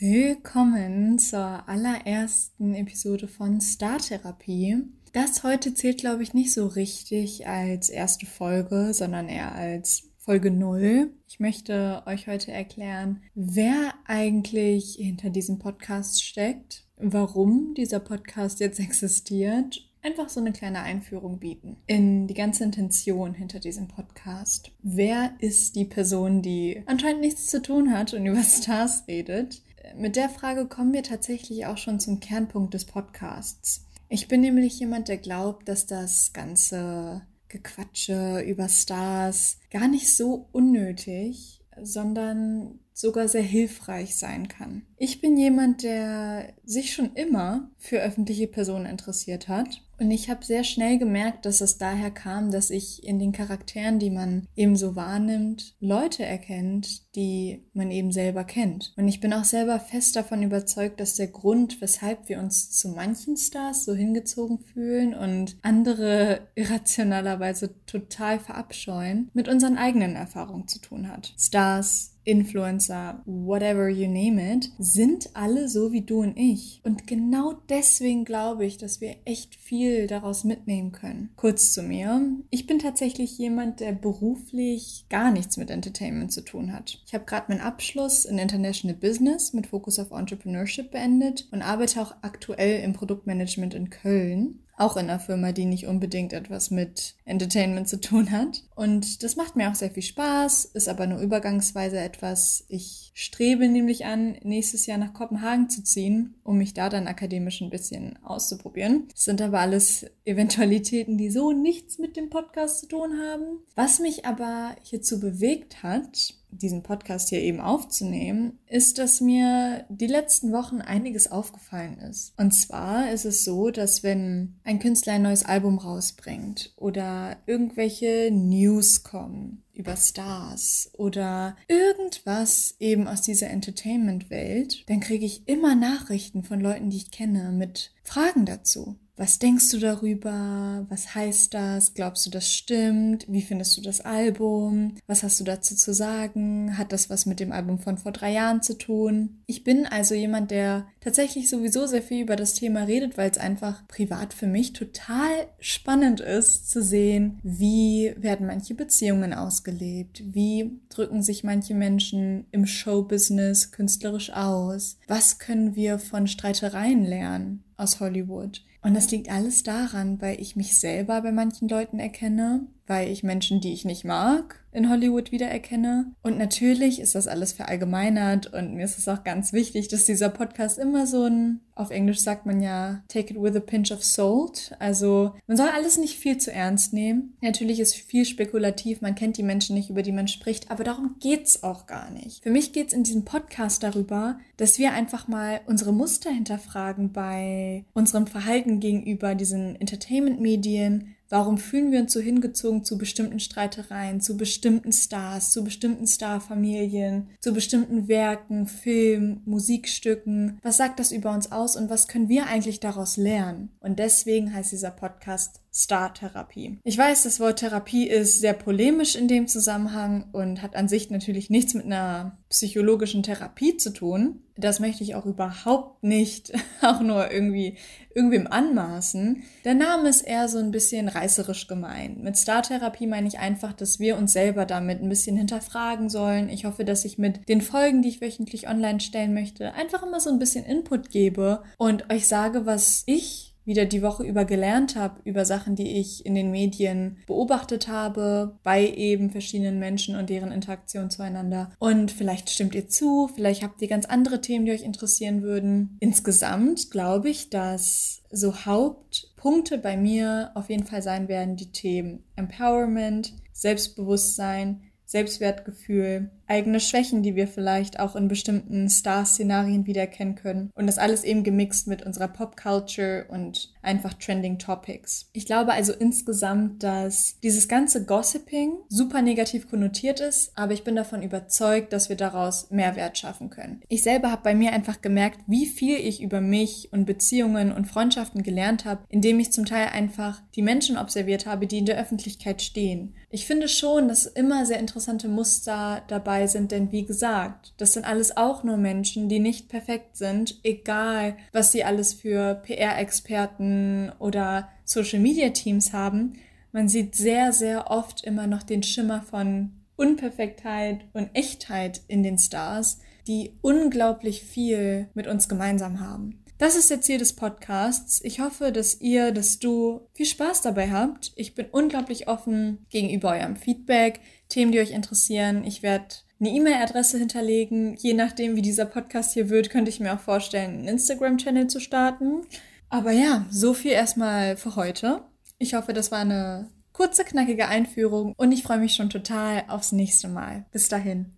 Willkommen zur allerersten Episode von Star Therapie. Das heute zählt, glaube ich, nicht so richtig als erste Folge, sondern eher als Folge 0. Ich möchte euch heute erklären, wer eigentlich hinter diesem Podcast steckt, warum dieser Podcast jetzt existiert einfach so eine kleine Einführung bieten in die ganze Intention hinter diesem Podcast. Wer ist die Person, die anscheinend nichts zu tun hat und über Stars redet? Mit der Frage kommen wir tatsächlich auch schon zum Kernpunkt des Podcasts. Ich bin nämlich jemand, der glaubt, dass das ganze Gequatsche über Stars gar nicht so unnötig, sondern sogar sehr hilfreich sein kann. Ich bin jemand, der sich schon immer für öffentliche Personen interessiert hat. Und ich habe sehr schnell gemerkt, dass es daher kam, dass ich in den Charakteren, die man eben so wahrnimmt, Leute erkennt, die man eben selber kennt. Und ich bin auch selber fest davon überzeugt, dass der Grund, weshalb wir uns zu manchen Stars so hingezogen fühlen und andere irrationalerweise total verabscheuen, mit unseren eigenen Erfahrungen zu tun hat. Stars, Influencer, whatever you name it, sind alle so wie du und ich. Und genau deswegen glaube ich, dass wir echt viel daraus mitnehmen können. Kurz zu mir. Ich bin tatsächlich jemand, der beruflich gar nichts mit Entertainment zu tun hat. Ich habe gerade meinen Abschluss in International Business mit Fokus auf Entrepreneurship beendet und arbeite auch aktuell im Produktmanagement in Köln auch in einer Firma, die nicht unbedingt etwas mit Entertainment zu tun hat. Und das macht mir auch sehr viel Spaß, ist aber nur übergangsweise etwas. Ich strebe nämlich an, nächstes Jahr nach Kopenhagen zu ziehen, um mich da dann akademisch ein bisschen auszuprobieren. Das sind aber alles Eventualitäten, die so nichts mit dem Podcast zu tun haben. Was mich aber hierzu bewegt hat, diesen Podcast hier eben aufzunehmen, ist, dass mir die letzten Wochen einiges aufgefallen ist. Und zwar ist es so, dass wenn ein Künstler ein neues Album rausbringt oder irgendwelche News kommen über Stars oder irgendwas eben aus dieser Entertainment-Welt, dann kriege ich immer Nachrichten von Leuten, die ich kenne, mit Fragen dazu. Was denkst du darüber? Was heißt das? Glaubst du, das stimmt? Wie findest du das Album? Was hast du dazu zu sagen? Hat das was mit dem Album von vor drei Jahren zu tun? Ich bin also jemand, der tatsächlich sowieso sehr viel über das Thema redet, weil es einfach privat für mich total spannend ist zu sehen, wie werden manche Beziehungen ausgelebt? Wie drücken sich manche Menschen im Showbusiness künstlerisch aus? Was können wir von Streitereien lernen aus Hollywood? Und das liegt alles daran, weil ich mich selber bei manchen Leuten erkenne, weil ich Menschen, die ich nicht mag, in Hollywood wiedererkenne. Und natürlich ist das alles verallgemeinert und mir ist es auch ganz wichtig, dass dieser Podcast immer so ein, auf Englisch sagt man ja, take it with a pinch of salt. Also man soll alles nicht viel zu ernst nehmen. Natürlich ist viel spekulativ, man kennt die Menschen nicht, über die man spricht, aber darum geht's auch gar nicht. Für mich geht's in diesem Podcast darüber, dass wir einfach mal unsere Muster hinterfragen bei unserem Verhalten gegenüber diesen Entertainment-Medien, Warum fühlen wir uns so hingezogen zu bestimmten Streitereien, zu bestimmten Stars, zu bestimmten Starfamilien, zu bestimmten Werken, Filmen, Musikstücken? Was sagt das über uns aus und was können wir eigentlich daraus lernen? Und deswegen heißt dieser Podcast Star-Therapie. Ich weiß, das Wort Therapie ist sehr polemisch in dem Zusammenhang und hat an sich natürlich nichts mit einer psychologischen Therapie zu tun. Das möchte ich auch überhaupt nicht auch nur irgendwie irgendwem anmaßen. Der Name ist eher so ein bisschen reißerisch gemeint. Mit Star-Therapie meine ich einfach, dass wir uns selber damit ein bisschen hinterfragen sollen. Ich hoffe, dass ich mit den Folgen, die ich wöchentlich online stellen möchte, einfach immer so ein bisschen Input gebe und euch sage, was ich wieder die Woche über gelernt habe, über Sachen, die ich in den Medien beobachtet habe, bei eben verschiedenen Menschen und deren Interaktion zueinander. Und vielleicht stimmt ihr zu, vielleicht habt ihr ganz andere Themen, die euch interessieren würden. Insgesamt glaube ich, dass so Hauptpunkte bei mir auf jeden Fall sein werden die Themen Empowerment, Selbstbewusstsein, Selbstwertgefühl, eigene Schwächen, die wir vielleicht auch in bestimmten Star-Szenarien wiedererkennen können. Und das alles eben gemixt mit unserer Pop-Culture und einfach Trending Topics. Ich glaube also insgesamt, dass dieses ganze Gossiping super negativ konnotiert ist, aber ich bin davon überzeugt, dass wir daraus Mehrwert schaffen können. Ich selber habe bei mir einfach gemerkt, wie viel ich über mich und Beziehungen und Freundschaften gelernt habe, indem ich zum Teil einfach die Menschen observiert habe, die in der Öffentlichkeit stehen. Ich finde schon, dass immer sehr interessante Muster dabei dabei sind, denn wie gesagt, das sind alles auch nur Menschen, die nicht perfekt sind, egal was sie alles für PR-Experten oder Social-Media-Teams haben. Man sieht sehr, sehr oft immer noch den Schimmer von Unperfektheit und Echtheit in den Stars, die unglaublich viel mit uns gemeinsam haben. Das ist der Ziel des Podcasts. Ich hoffe, dass ihr, dass du viel Spaß dabei habt. Ich bin unglaublich offen gegenüber eurem Feedback, Themen, die euch interessieren. Ich werde eine E-Mail-Adresse hinterlegen. Je nachdem, wie dieser Podcast hier wird, könnte ich mir auch vorstellen, einen Instagram-Channel zu starten. Aber ja, so viel erstmal für heute. Ich hoffe, das war eine kurze, knackige Einführung und ich freue mich schon total aufs nächste Mal. Bis dahin.